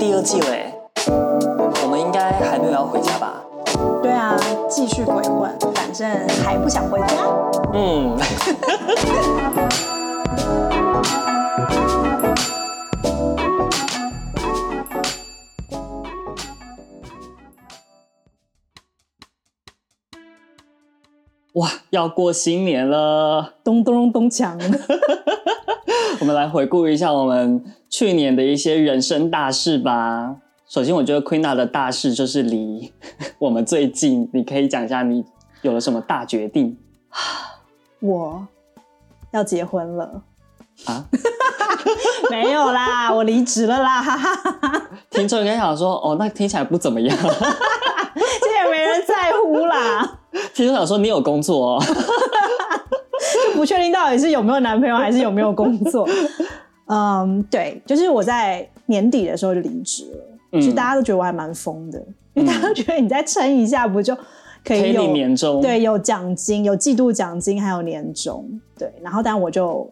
第二季了，我们应该还没有要回家吧？对啊，继续鬼混，反正还不想回家。嗯。哇，要过新年了，咚咚咚锵！我们来回顾一下我们去年的一些人生大事吧。首先，我觉得 Queena 的大事就是离 我们最近。你可以讲一下你有了什么大决定？我要结婚了啊？没有啦，我离职了啦！听众应该想说，哦，那听起来不怎么样。这也没人在乎啦。听众想说，你有工作哦，就不确定到底是有没有男朋友，还是有没有工作。嗯，对，就是我在年底的时候就离职了。嗯、其实大家都觉得我还蛮疯的，因为大家都觉得你再撑一下，不就可以有年终？对，有奖金，有季度奖金，还有年终。对，然后但我就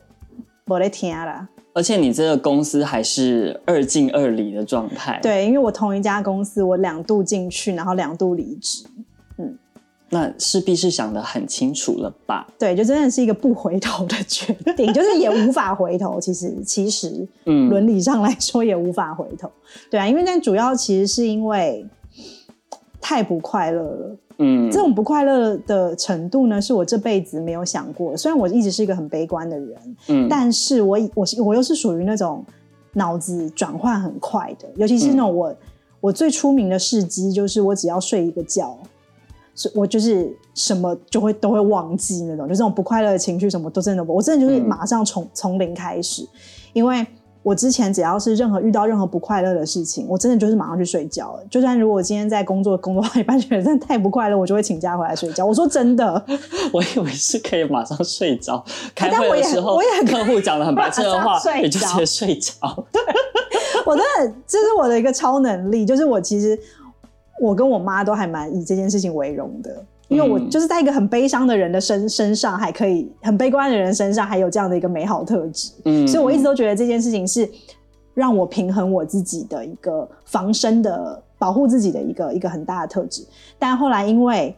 我在天啦。而且你这个公司还是二进二离的状态。对，因为我同一家公司，我两度进去，然后两度离职。嗯，那势必是想得很清楚了吧？对，就真的是一个不回头的决定，就是也无法回头。其实，其实，嗯，伦理上来说也无法回头。对啊，因为但主要其实是因为太不快乐了。嗯，这种不快乐的程度呢，是我这辈子没有想过。虽然我一直是一个很悲观的人，嗯，但是我我我又是属于那种脑子转换很快的，尤其是那种我、嗯、我最出名的事迹就是我只要睡一个觉，我就是什么就会都会忘记那种，就这种不快乐的情绪什么都真的，我真的就是马上从从、嗯、零开始，因为。我之前只要是任何遇到任何不快乐的事情，我真的就是马上去睡觉了。就算如果今天在工作工作到一半觉得真的太不快乐，我就会请假回来睡觉。我说真的，我以为是可以马上睡着。开会的时候，我也，客户讲了很白痴的话，你就直接睡着。对，我真的这是我的一个超能力，就是我其实我跟我妈都还蛮以这件事情为荣的。因为我就是在一个很悲伤的人的身身上，还可以很悲观的人身上，还有这样的一个美好特质。嗯，所以我一直都觉得这件事情是让我平衡我自己的一个防身的保护自己的一个一个很大的特质。但后来因为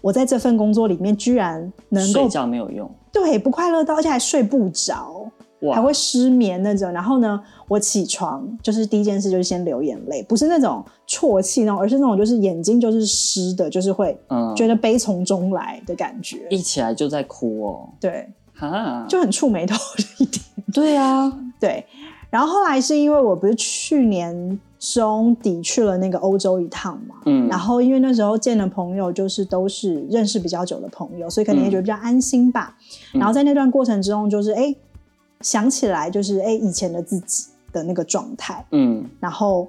我在这份工作里面居然能够睡觉没有用，对，不快乐到而且还睡不着。还会失眠那种，然后呢，我起床就是第一件事就是先流眼泪，不是那种啜泣那种，而是那种就是眼睛就是湿的，就是会觉得悲从中来的感觉，嗯、一起来就在哭哦。对，哈，就很触眉头的一点。对啊，对。然后后来是因为我不是去年中底去了那个欧洲一趟嘛，嗯，然后因为那时候见的朋友就是都是认识比较久的朋友，所以可能也觉得比较安心吧。嗯、然后在那段过程之中，就是哎。想起来就是哎，以前的自己的那个状态，嗯，然后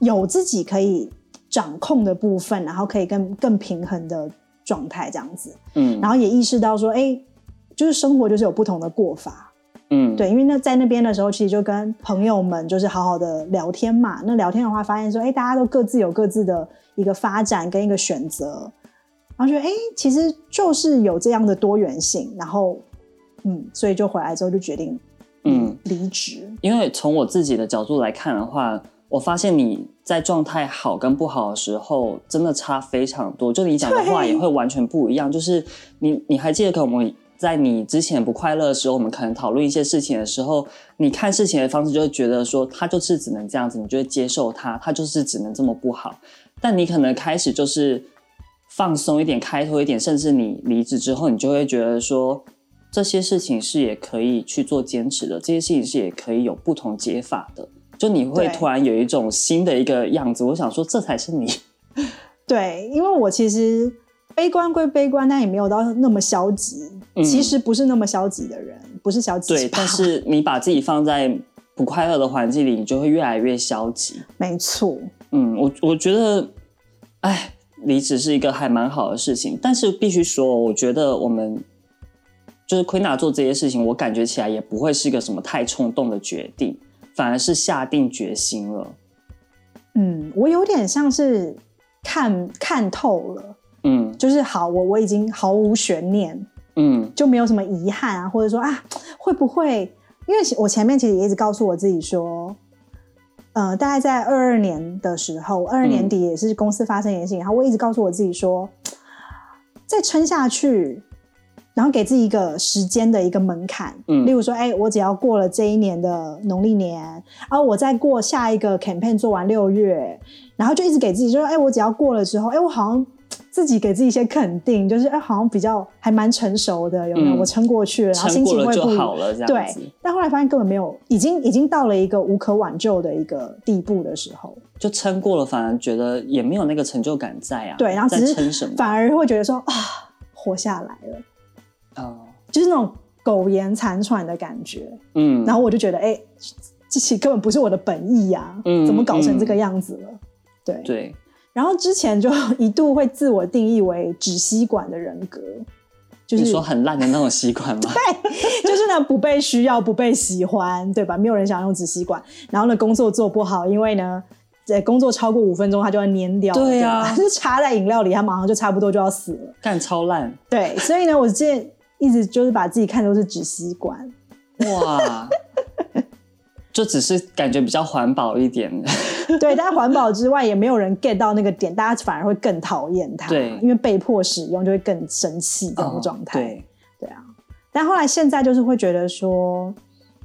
有自己可以掌控的部分，然后可以更更平衡的状态这样子，嗯，然后也意识到说，哎，就是生活就是有不同的过法，嗯，对，因为那在那边的时候，其实就跟朋友们就是好好的聊天嘛，那聊天的话，发现说，哎，大家都各自有各自的一个发展跟一个选择，然后觉得，哎，其实就是有这样的多元性，然后，嗯，所以就回来之后就决定。嗯，离职。因为从我自己的角度来看的话，我发现你在状态好跟不好的时候，真的差非常多。就你讲的话也会完全不一样。就是你，你还记得，可能我们在你之前不快乐的时候，我们可能讨论一些事情的时候，你看事情的方式就会觉得说，他就是只能这样子，你就会接受他，他就是只能这么不好。但你可能开始就是放松一点，开拓一点，甚至你离职之后，你就会觉得说。这些事情是也可以去做坚持的，这些事情是也可以有不同解法的。就你会突然有一种新的一个样子，我想说，这才是你。对，因为我其实悲观归悲观，但也没有到那么消极。嗯、其实不是那么消极的人，不是消极。对，但是你把自己放在不快乐的环境里，你就会越来越消极。没错。嗯，我我觉得，哎，离职是一个还蛮好的事情，但是必须说，我觉得我们。就是 Queena 做这些事情，我感觉起来也不会是一个什么太冲动的决定，反而是下定决心了。嗯，我有点像是看看透了，嗯，就是好，我我已经毫无悬念，嗯，就没有什么遗憾啊，或者说啊，会不会？因为我前面其实也一直告诉我自己说，呃，大概在二二年的时候，二二年底也是公司发生一件事情，然后我一直告诉我自己说，再撑下去。然后给自己一个时间的一个门槛，嗯，例如说，哎，我只要过了这一年的农历年，然后我再过下一个 campaign 做完六月，然后就一直给自己就说，哎，我只要过了之后，哎，我好像自己给自己一些肯定，就是哎，好像比较还蛮成熟的，有没有？嗯、我撑过去了，然后心情会不好了，这样对。但后来发现根本没有，已经已经到了一个无可挽救的一个地步的时候，就撑过了，反而觉得也没有那个成就感在啊。对，然后只是撑什么？反而会觉得说啊，活下来了。哦，就是那种苟延残喘的感觉，嗯，然后我就觉得，哎、欸，这其实根本不是我的本意呀、啊，嗯，怎么搞成这个样子了？嗯、对。对，然后之前就一度会自我定义为纸吸管的人格，就是你说很烂的那种吸管吗？对，就是呢不被需要、不被喜欢，对吧？没有人想用纸吸管，然后呢工作做不好，因为呢，在工作超过五分钟它就要粘掉，对呀、啊，就插在饮料里，它马上就差不多就要死了，干超烂，对，所以呢，我之前。一直就是把自己看作是纸吸管，哇，就只是感觉比较环保一点。对，但是环保之外也没有人 get 到那个点，大家反而会更讨厌它。对，因为被迫使用就会更生气这种状态。对，对啊。但后来现在就是会觉得说，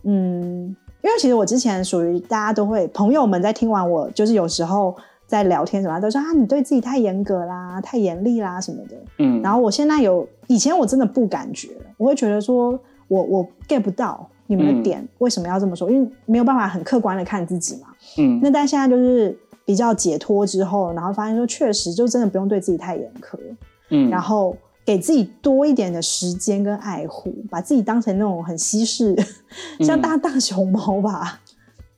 嗯，因为其实我之前属于大家都会朋友们在听完我，就是有时候。在聊天什么都说啊，你对自己太严格啦，太严厉啦什么的。嗯，然后我现在有以前我真的不感觉，我会觉得说我我 get 不到你们的点，嗯，为什么要这么说？因为没有办法很客观的看自己嘛。嗯，那但现在就是比较解脱之后，然后发现说确实就真的不用对自己太严苛。嗯，然后给自己多一点的时间跟爱护，把自己当成那种很稀释，像大大熊猫吧。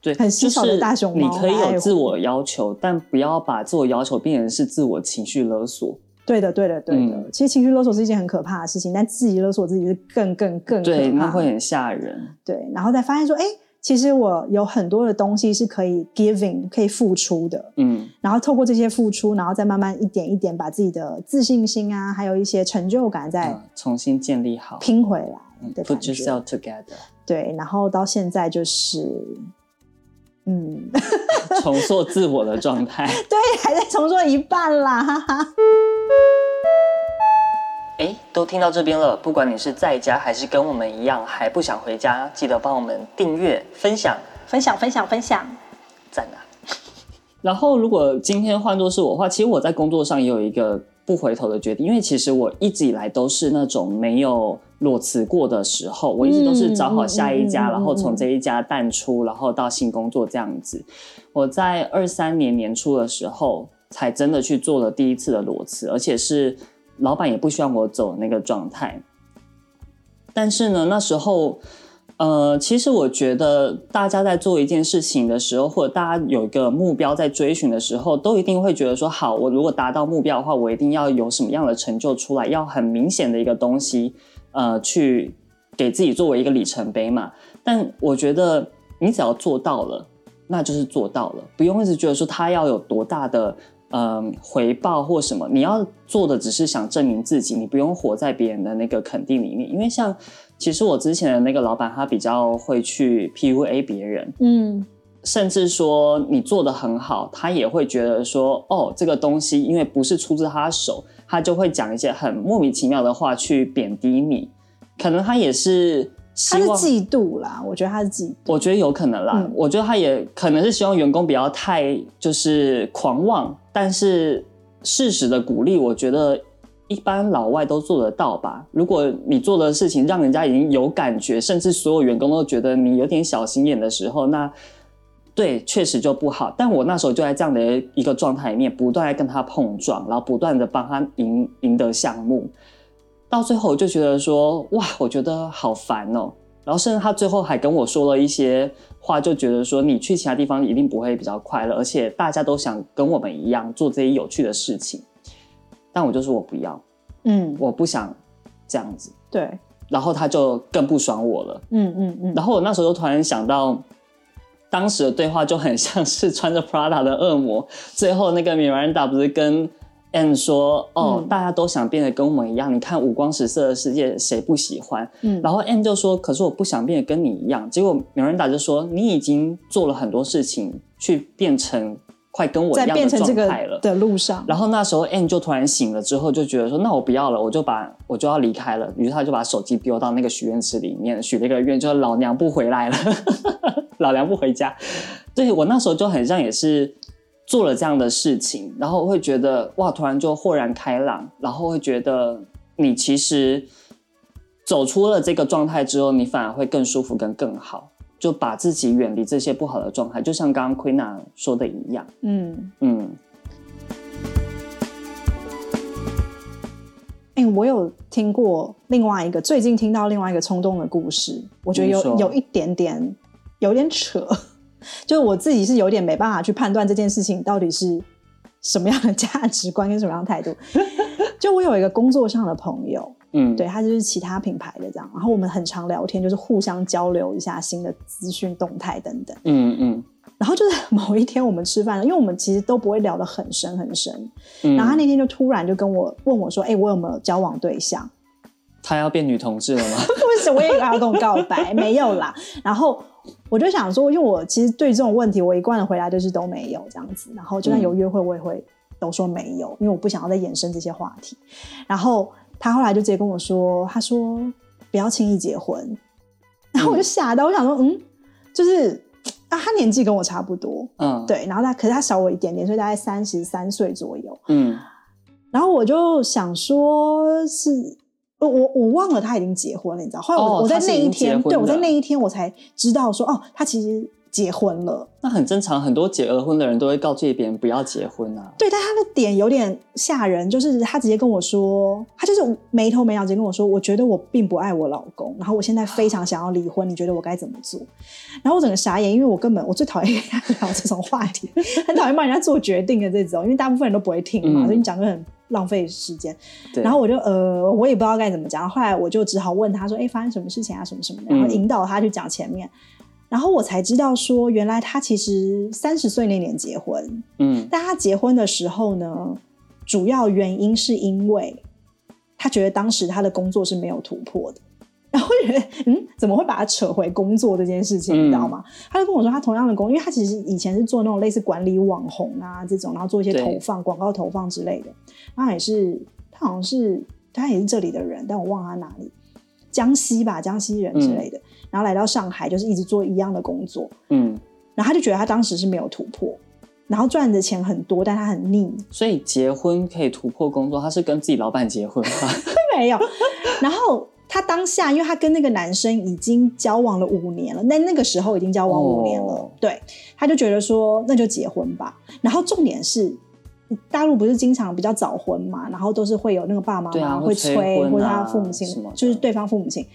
对，很稀少的大熊猫。就是、你可以有自我要求，但不要把自我要求变成是自我情绪勒索。对的，对的，对的。嗯、其实情绪勒索是一件很可怕的事情，但自己勒索自己是更更更可怕。对，那会很吓人。对，然后再发现说，哎，其实我有很多的东西是可以 giving，可以付出的。嗯。然后透过这些付出，然后再慢慢一点一点把自己的自信心啊，还有一些成就感再、嗯、重新建立好，拼回来的 Put yourself together。对，然后到现在就是。嗯，重塑自我的状态，对，还在重塑一半啦，哈哈。哎，都听到这边了，不管你是在家还是跟我们一样还不想回家，记得帮我们订阅、分享、分享、分享、分享，赞啊！然后，如果今天换作是我的话，其实我在工作上也有一个不回头的决定，因为其实我一直以来都是那种没有。裸辞过的时候，我一直都是找好下一家，嗯、然后从这一家淡出，然后到新工作这样子。我在二三年年初的时候，才真的去做了第一次的裸辞，而且是老板也不希望我走的那个状态。但是呢，那时候，呃，其实我觉得大家在做一件事情的时候，或者大家有一个目标在追寻的时候，都一定会觉得说，好，我如果达到目标的话，我一定要有什么样的成就出来，要很明显的一个东西。呃，去给自己作为一个里程碑嘛。但我觉得你只要做到了，那就是做到了，不用一直觉得说他要有多大的呃回报或什么。你要做的只是想证明自己，你不用活在别人的那个肯定里面。因为像其实我之前的那个老板，他比较会去 PUA 别人，嗯，甚至说你做的很好，他也会觉得说，哦，这个东西因为不是出自他手。他就会讲一些很莫名其妙的话去贬低你，可能他也是，他是嫉妒啦，我觉得他是嫉妒，我觉得有可能啦，嗯、我觉得他也可能是希望员工不要太就是狂妄，但是适时的鼓励，我觉得一般老外都做得到吧。如果你做的事情让人家已经有感觉，甚至所有员工都觉得你有点小心眼的时候，那。对，确实就不好。但我那时候就在这样的一个状态里面，不断在跟他碰撞，然后不断的帮他赢赢得项目。到最后，我就觉得说，哇，我觉得好烦哦。然后，甚至他最后还跟我说了一些话，就觉得说，你去其他地方一定不会比较快乐，而且大家都想跟我们一样做这些有趣的事情。但我就说我不要，嗯，我不想这样子。对。然后他就更不爽我了。嗯嗯嗯。然后我那时候就突然想到。当时的对话就很像是穿着 Prada 的恶魔，最后那个 Miranda 不是跟，Anne 说：“哦，嗯、大家都想变得跟我们一样。你看五光十色的世界，谁不喜欢？”嗯，然后 Anne 就说：“可是我不想变得跟你一样。”结果 Miranda 就说：“你已经做了很多事情，去变成快跟我一样的状态了。”的路上，然后那时候 Anne 就突然醒了之后，就觉得说：“那我不要了，我就把我就要离开了。”于是他就把手机丢到那个许愿池里面，许了一个愿，就是老娘不回来了，老娘不回家。对，我那时候就很像也是。做了这样的事情，然后会觉得哇，突然就豁然开朗，然后会觉得你其实走出了这个状态之后，你反而会更舒服，跟更好，就把自己远离这些不好的状态，就像刚刚 Queena 说的一样。嗯嗯。哎、欸，我有听过另外一个，最近听到另外一个冲动的故事，我觉得有有一点点有点扯。就是我自己是有点没办法去判断这件事情到底是什么样的价值观跟什么样的态度。就我有一个工作上的朋友，嗯，对，他就是其他品牌的这样，然后我们很常聊天，就是互相交流一下新的资讯动态等等，嗯嗯。然后就是 某一天我们吃饭了，因为我们其实都不会聊得很深很深，嗯，然后他那天就突然就跟我问我说：“哎，我有没有交往对象？”他要变女同志了吗？不是，我也以为他要跟我告白，没有啦。然后。我就想说，因为我其实对这种问题，我一贯的回答就是都没有这样子。然后就算有约会，我也会都说没有，因为我不想要再延伸这些话题。然后他后来就直接跟我说，他说不要轻易结婚。然后我就吓到，我想说，嗯，就是啊，他年纪跟我差不多，嗯，对。然后他可是他小我一点点，所以大概三十三岁左右，嗯。然后我就想说，是。我我忘了他已经结婚了，你知道？后来我、哦、我在那一天，对，我在那一天我才知道说，哦，他其实结婚了。那很正常，很多结了婚的人都会告诫别人不要结婚啊。对，但他的点有点吓人，就是他直接跟我说，他就是没头没脑直接跟我说，我觉得我并不爱我老公，然后我现在非常想要离婚，你觉得我该怎么做？然后我整个傻眼，因为我根本我最讨厌跟他聊这种话题，很讨厌帮人家做决定的这种，因为大部分人都不会听嘛，嗯、所以你讲就很。浪费时间，然后我就呃，我也不知道该怎么讲。后来我就只好问他说：“哎，发生什么事情啊？什么什么的？”然后引导他去讲前面，嗯、然后我才知道说，原来他其实三十岁那年结婚，嗯，但他结婚的时候呢，主要原因是因为他觉得当时他的工作是没有突破的。然后觉得，嗯，怎么会把他扯回工作这件事情，嗯、你知道吗？他就跟我说，他同样的工，因为他其实以前是做那种类似管理网红啊这种，然后做一些投放、广告投放之类的。他也是，他好像是，他也是这里的人，但我忘了他哪里，江西吧，江西人之类的。嗯、然后来到上海，就是一直做一样的工作。嗯，然后他就觉得他当时是没有突破，然后赚的钱很多，但他很腻。所以结婚可以突破工作，他是跟自己老板结婚吗？没有，然后。他当下，因为他跟那个男生已经交往了五年了，那那个时候已经交往五年了，哦、对，他就觉得说那就结婚吧。然后重点是，大陆不是经常比较早婚嘛，然后都是会有那个爸妈妈会催，会催啊、或者他父母亲，就是对方父母亲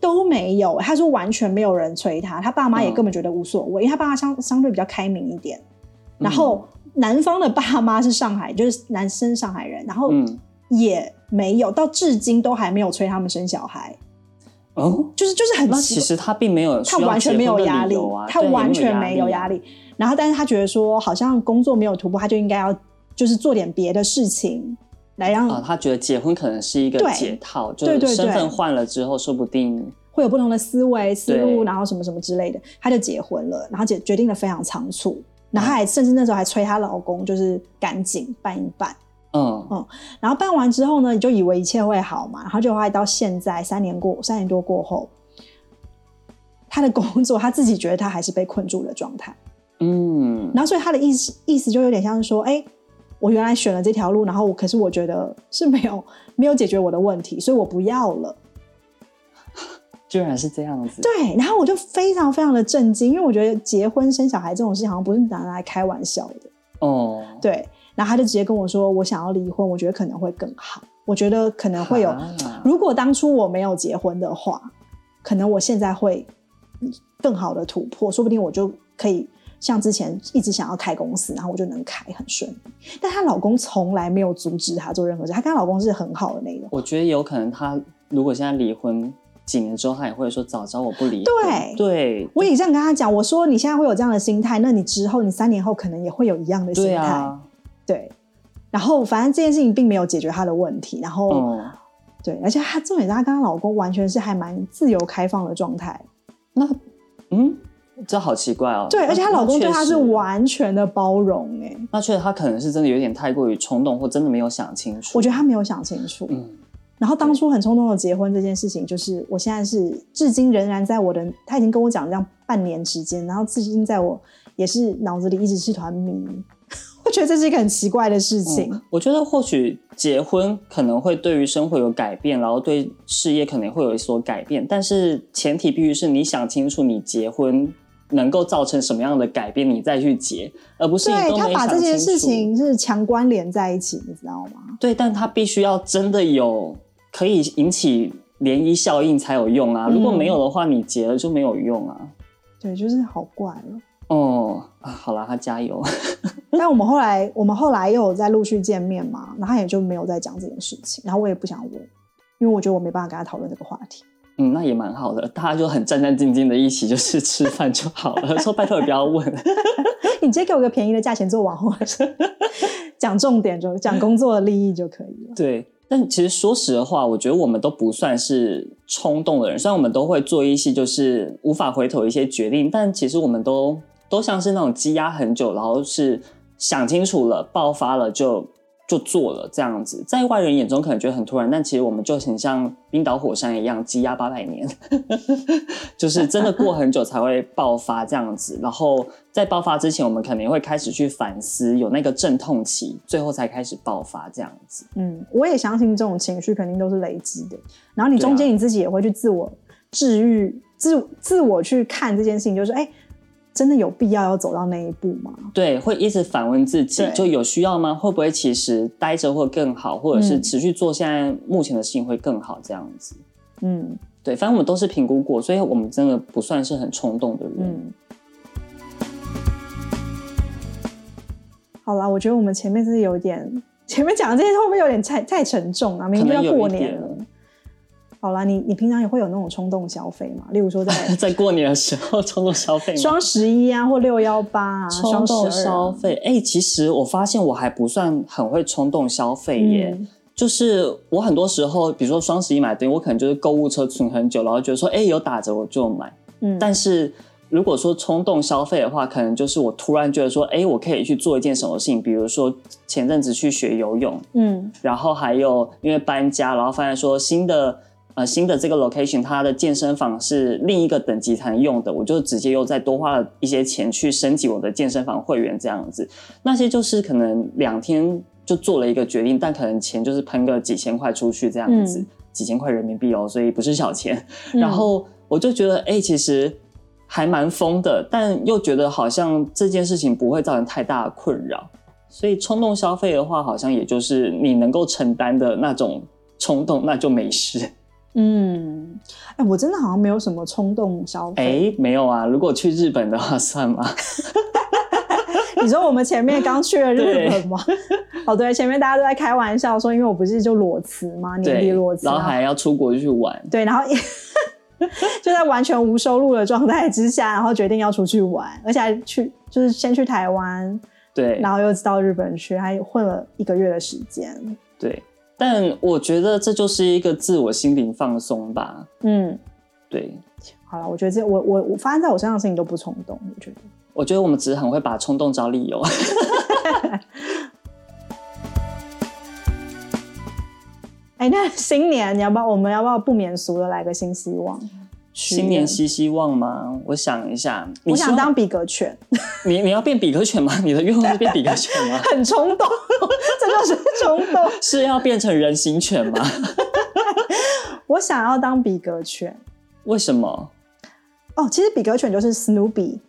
都没有。他说完全没有人催他，他爸妈也根本觉得无所谓，嗯、因为他爸妈相相对比较开明一点。然后男方的爸妈是上海，就是男生上海人，然后也。没有，到至今都还没有催他们生小孩。哦，就是就是很，其实他并没有，他完全没有压力，他完全没有压力。然后，但是他觉得说，好像工作没有突破，他就应该要就是做点别的事情来让啊，他觉得结婚可能是一个解套，对就是身份换了之后，说不定会有不同的思维思路，然后什么什么之类的，他就结婚了，然后决决定的非常仓促，然后还甚至那时候还催她老公，就是赶紧办一办。嗯。嗯，然后办完之后呢，你就以为一切会好嘛，然后就还到现在三年过三年多过后，他的工作他自己觉得他还是被困住的状态。嗯，然后所以他的意思意思就有点像是说，哎，我原来选了这条路，然后我可是我觉得是没有没有解决我的问题，所以我不要了。居然是这样子。对，然后我就非常非常的震惊，因为我觉得结婚生小孩这种事情好像不是拿来开玩笑的。哦，对。然后他就直接跟我说：“我想要离婚，我觉得可能会更好。我觉得可能会有，如果当初我没有结婚的话，可能我现在会更好的突破，说不定我就可以像之前一直想要开公司，然后我就能开很顺利。但她老公从来没有阻止她做任何事，她跟她老公是很好的那种。我觉得有可能，她如果现在离婚几年之后，她也会说早知道我不离婚。对对，我也这样跟她讲，我说你现在会有这样的心态，那你之后你三年后可能也会有一样的心态。对啊。”对，然后反正这件事情并没有解决她的问题，然后、哦、对，而且她重点是她跟她老公完全是还蛮自由开放的状态。那嗯，这好奇怪哦。对，而且她老公对她是完全的包容哎。那确实，她可能是真的有点太过于冲动，或真的没有想清楚。我觉得她没有想清楚。嗯。然后当初很冲动的结婚这件事情，就是我现在是至今仍然在我的，他已经跟我讲这样半年时间，然后至今在我也是脑子里一直是团迷。我觉得这是一个很奇怪的事情。嗯，我觉得或许结婚可能会对于生活有改变，然后对事业可能会有所改变，但是前提必须是你想清楚你结婚能够造成什么样的改变，你再去结，而不是你都没想清楚。对，他把这件事情是强关联在一起，你知道吗？对，但他必须要真的有。可以引起涟漪效应才有用啊！如果没有的话，你结了就没有用啊。对，就是好怪了。哦，啊，好啦，他加油。但我们后来，我们后来又有在陆续见面嘛，然后他也就没有再讲这件事情，然后我也不想问，因为我觉得我没办法跟他讨论这个话题。嗯，那也蛮好的，大家就很战战兢兢的一起就是吃饭就好了。说拜托你不要问，你直接给我个便宜的价钱做网红，讲重点就讲工作的利益就可以了。对。但其实说实话，我觉得我们都不算是冲动的人。虽然我们都会做一些就是无法回头的一些决定，但其实我们都都像是那种积压很久，然后是想清楚了、爆发了就。就做了这样子，在外人眼中可能觉得很突然，但其实我们就很像冰岛火山一样积压八百年，就是真的过很久才会爆发这样子。然后在爆发之前，我们肯定会开始去反思，有那个阵痛期，最后才开始爆发这样子。嗯，我也相信这种情绪肯定都是累积的。然后你中间你自己也会去自我治愈、啊，自自我去看这件事情，就是哎。欸真的有必要要走到那一步吗？对，会一直反问自己，就有需要吗？会不会其实待着会更好，或者是持续做现在目前的事情会更好？这样子，嗯，对，反正我们都是评估过，所以我们真的不算是很冲动的人。嗯，好啦，我觉得我们前面是有点，前面讲的这些会不会有点太太沉重啊？明天要过年了。好啦，你你平常也会有那种冲动消费吗？例如说在 在过年的时候冲动消费，双十一啊，或六幺八啊，冲动消费。哎、欸，其实我发现我还不算很会冲动消费耶、嗯。就是我很多时候，比如说双十一买东西，我可能就是购物车存很久，然后觉得说，哎、欸，有打折我就买。嗯，但是如果说冲动消费的话，可能就是我突然觉得说，哎、欸，我可以去做一件什么事情，比如说前阵子去学游泳，嗯，然后还有因为搬家，然后发现说新的。呃，新的这个 location，它的健身房是另一个等级才能用的，我就直接又再多花了一些钱去升级我的健身房会员，这样子。那些就是可能两天就做了一个决定，但可能钱就是喷个几千块出去这样子，嗯、几千块人民币哦，所以不是小钱。嗯、然后我就觉得，哎、欸，其实还蛮疯的，但又觉得好像这件事情不会造成太大的困扰，所以冲动消费的话，好像也就是你能够承担的那种冲动，那就没事。嗯，哎、欸，我真的好像没有什么冲动消费。哎、欸，没有啊。如果去日本的话，算吗？你说我们前面刚去了日本吗？哦，对，前面大家都在开玩笑说，因为我不是就裸辞吗？年底裸辞，然后还要出国去玩。对，然后就在完全无收入的状态之下，然后决定要出去玩，而且还去就是先去台湾，对，然后又到日本去，还混了一个月的时间，对。但我觉得这就是一个自我心灵放松吧。嗯，对。好了，我觉得这我我我发生在我身上的事情都不冲动。我觉得，我觉得我们只是很会把冲动找理由。哎、欸，那新年你要不要？我们要不要不免俗的来个新希望？新年希希望吗？我想一下，我想当比格犬。你你要变比格犬吗？你的愿望是变比格犬吗？很冲动，真的是冲动。是要变成人形犬吗？我想要当比格犬。为什么？哦，其实比格犬就是 Snoopy 的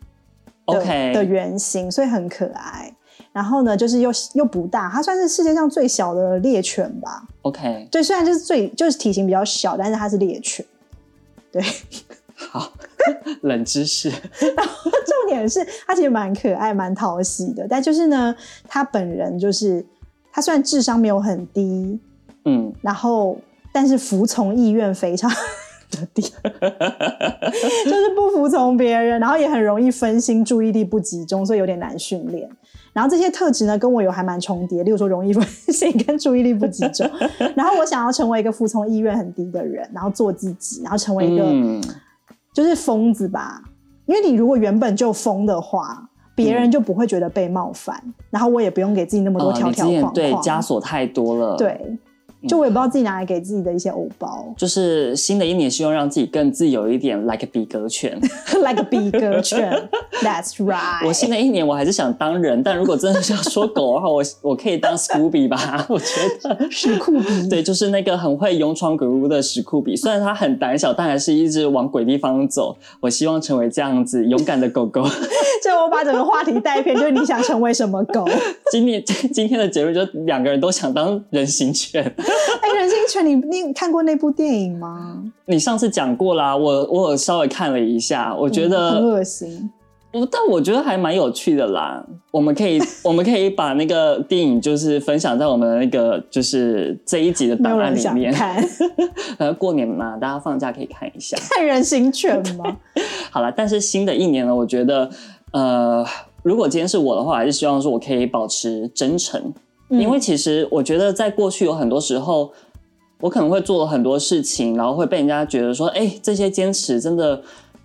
OK 的原型，所以很可爱。然后呢，就是又又不大，它算是世界上最小的猎犬吧。OK，对，虽然就是最就是体型比较小，但是它是猎犬。对，好，冷知识。然 后重点是，他其实蛮可爱、蛮讨喜的。但就是呢，他本人就是，他虽然智商没有很低，嗯，然后但是服从意愿非常的低，就是不服从别人，然后也很容易分心、注意力不集中，所以有点难训练。然后这些特质呢，跟我有还蛮重叠，例如说容易 分心跟注意力不集中。然后我想要成为一个服从意愿很低的人，然后做自己，然后成为一个、嗯、就是疯子吧。因为你如果原本就疯的话，别人就不会觉得被冒犯，嗯、然后我也不用给自己那么多条条框框，对，枷锁太多了，对。就我也不知道自己拿来给自己的一些偶包，就是新的一年希望让自己更自由一点，like 比格犬，like 比格犬，That's right。我新的一年我还是想当人，但如果真的是要说狗的话，我 我可以当 Scooby 吧？我觉得史酷比，对，就是那个很会勇闯鬼屋的史酷比，虽然它很胆小，但还是一直往鬼地方走。我希望成为这样子勇敢的狗狗。就我把整个话题带偏，就是你想成为什么狗？今天今天的结论就两个人都想当人形犬。哎，人形犬，你你看过那部电影吗？你上次讲过啦，我我有稍微看了一下，我觉得、嗯、很恶心。我但我觉得还蛮有趣的啦。我们可以 我们可以把那个电影就是分享在我们的那个就是这一集的档案里面看。呃，过年嘛，大家放假可以看一下。看人形犬吗？好了，但是新的一年呢，我觉得呃，如果今天是我的话，还是希望说我可以保持真诚。因为其实我觉得，在过去有很多时候，我可能会做了很多事情，然后会被人家觉得说：“哎，这些坚持真的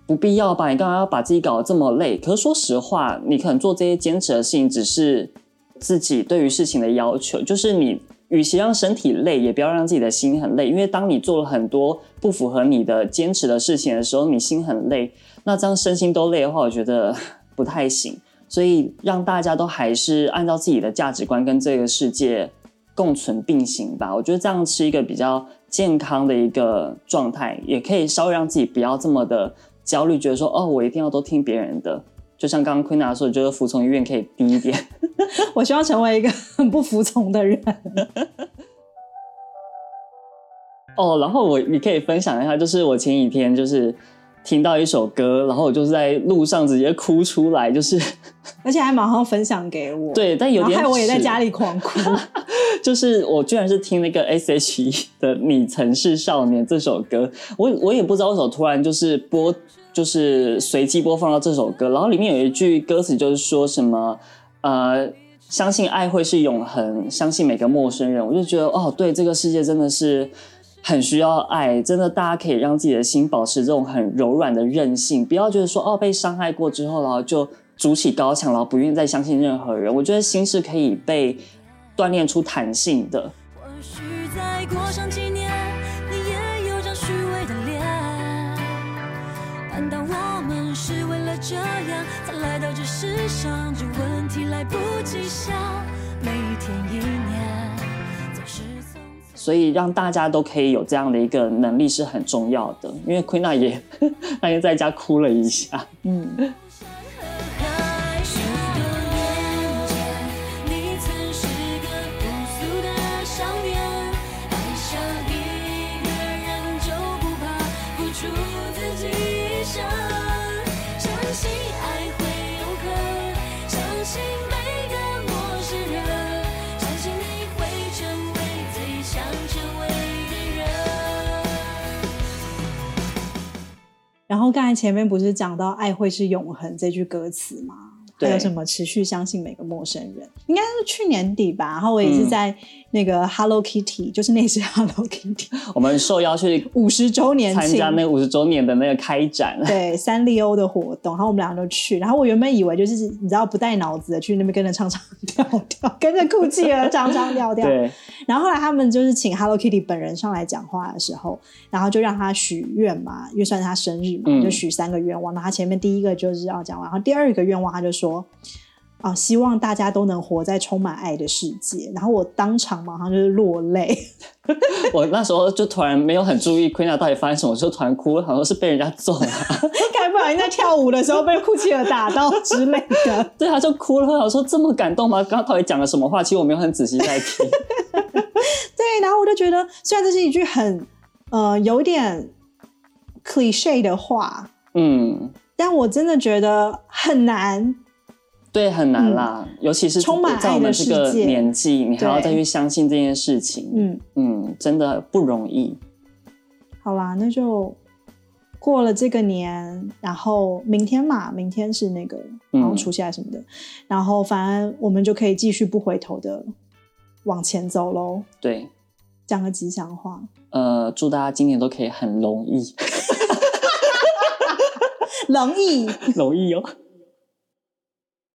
不必要吧？你干嘛要把自己搞得这么累？”可是说实话，你可能做这些坚持的事情，只是自己对于事情的要求。就是你与其让身体累，也不要让自己的心很累。因为当你做了很多不符合你的坚持的事情的时候，你心很累，那这样身心都累的话，我觉得 不太行。所以让大家都还是按照自己的价值观跟这个世界共存并行吧。我觉得这样是一个比较健康的一个状态，也可以稍微让自己不要这么的焦虑，觉得说哦，我一定要都听别人的。就像刚刚 Queena 说的，就是服从意愿可以低一点。我希望成为一个很不服从的人。哦，然后我你可以分享一下，就是我前几天就是。听到一首歌，然后我就是在路上直接哭出来，就是，而且还马上分享给我。对，但有点害我也在家里狂哭。就是我居然是听那个 S.H.E 的《你曾是少年》这首歌，我我也不知道为什么突然就是播，就是随机播放到这首歌，然后里面有一句歌词就是说什么呃，相信爱会是永恒，相信每个陌生人，我就觉得哦，对，这个世界真的是。很需要爱，真的，大家可以让自己的心保持这种很柔软的韧性，不要觉得说哦，被伤害过之后，然后就筑起高墙，然后不愿意再相信任何人。我觉得心是可以被锻炼出弹性的。或许再过上几年，你也有张虚伪的脸。难道我们是为了这样才来到这世上？这问题来不及想，每一天一年。所以让大家都可以有这样的一个能力是很重要的，因为 Queena 也 那天在家哭了一下，嗯。然后刚才前面不是讲到“爱会是永恒”这句歌词吗？还有什么持续相信每个陌生人？应该是去年底吧。然后我也是在那个 Hello Kitty，、嗯、就是那只 Hello Kitty，我们受邀去五十周年参加那五十周年的那个开展，对三丽鸥的活动。然后我们两个都去。然后我原本以为就是你知道不带脑子的去那边跟着唱唱跳跳，跟着酷企鹅唱唱跳跳。对。然后后来他们就是请 Hello Kitty 本人上来讲话的时候，然后就让他许愿嘛，因为算是他生日嘛，嗯、就许三个愿望。那他前面第一个就是要讲完，然后第二个愿望他就说。啊，希望大家都能活在充满爱的世界。然后我当场马上就是落泪。我那时候就突然没有很注意 Queena 到底发生什么，就突然哭，好像是被人家揍了，该不小心在跳舞的时候被酷企鹅打到之类的。对，他就哭了。我说这么感动吗？刚刚到底讲了什么话？其实我没有很仔细在听。对，然后我就觉得，虽然这是一句很呃有点 cliche 的话，嗯。但我真的觉得很难，对，很难啦，嗯、尤其是充满在我们这个年纪，你还要再去相信这件事情，嗯嗯，真的不容易。好啦，那就过了这个年，然后明天嘛，明天是那个然后除夕来什么的，嗯、然后反正我们就可以继续不回头的往前走喽。对，讲个吉祥话。呃，祝大家今年都可以很容易，容易，容易哦。